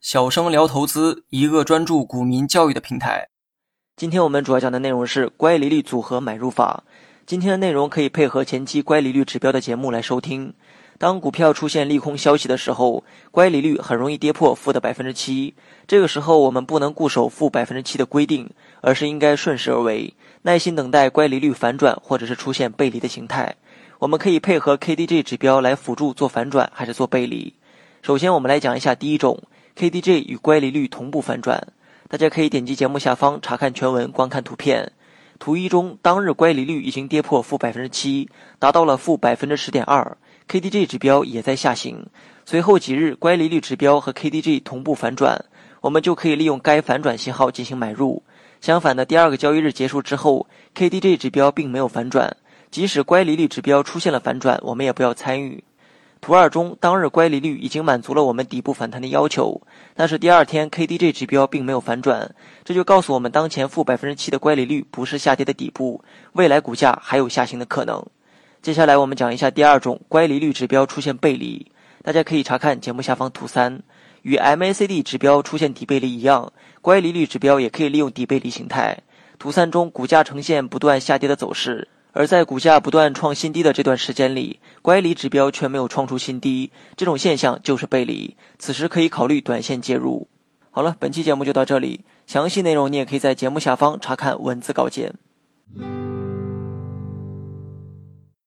小生聊投资，一个专注股民教育的平台。今天我们主要讲的内容是乖离率组合买入法。今天的内容可以配合前期乖离率指标的节目来收听。当股票出现利空消息的时候，乖离率很容易跌破负的百分之七。这个时候，我们不能固守负百分之七的规定，而是应该顺势而为，耐心等待乖离率反转或者是出现背离的形态。我们可以配合 KDJ 指标来辅助做反转还是做背离。首先，我们来讲一下第一种。KDJ 与乖离率同步反转，大家可以点击节目下方查看全文，观看图片。图一中，当日乖离率已经跌破负百分之七，达到了负百分之十点二，KDJ 指标也在下行。随后几日，乖离率指标和 KDJ 同步反转，我们就可以利用该反转信号进行买入。相反的，第二个交易日结束之后，KDJ 指标并没有反转，即使乖离率指标出现了反转，我们也不要参与。图二中，当日乖离率已经满足了我们底部反弹的要求，但是第二天 KDJ 指标并没有反转，这就告诉我们当前负百分之七的乖离率不是下跌的底部，未来股价还有下行的可能。接下来我们讲一下第二种乖离率指标出现背离，大家可以查看节目下方图三，与 MACD 指标出现底背离一样，乖离率指标也可以利用底背离形态。图三中，股价呈现不断下跌的走势。而在股价不断创新低的这段时间里，乖离指标却没有创出新低，这种现象就是背离。此时可以考虑短线介入。好了，本期节目就到这里，详细内容你也可以在节目下方查看文字稿件。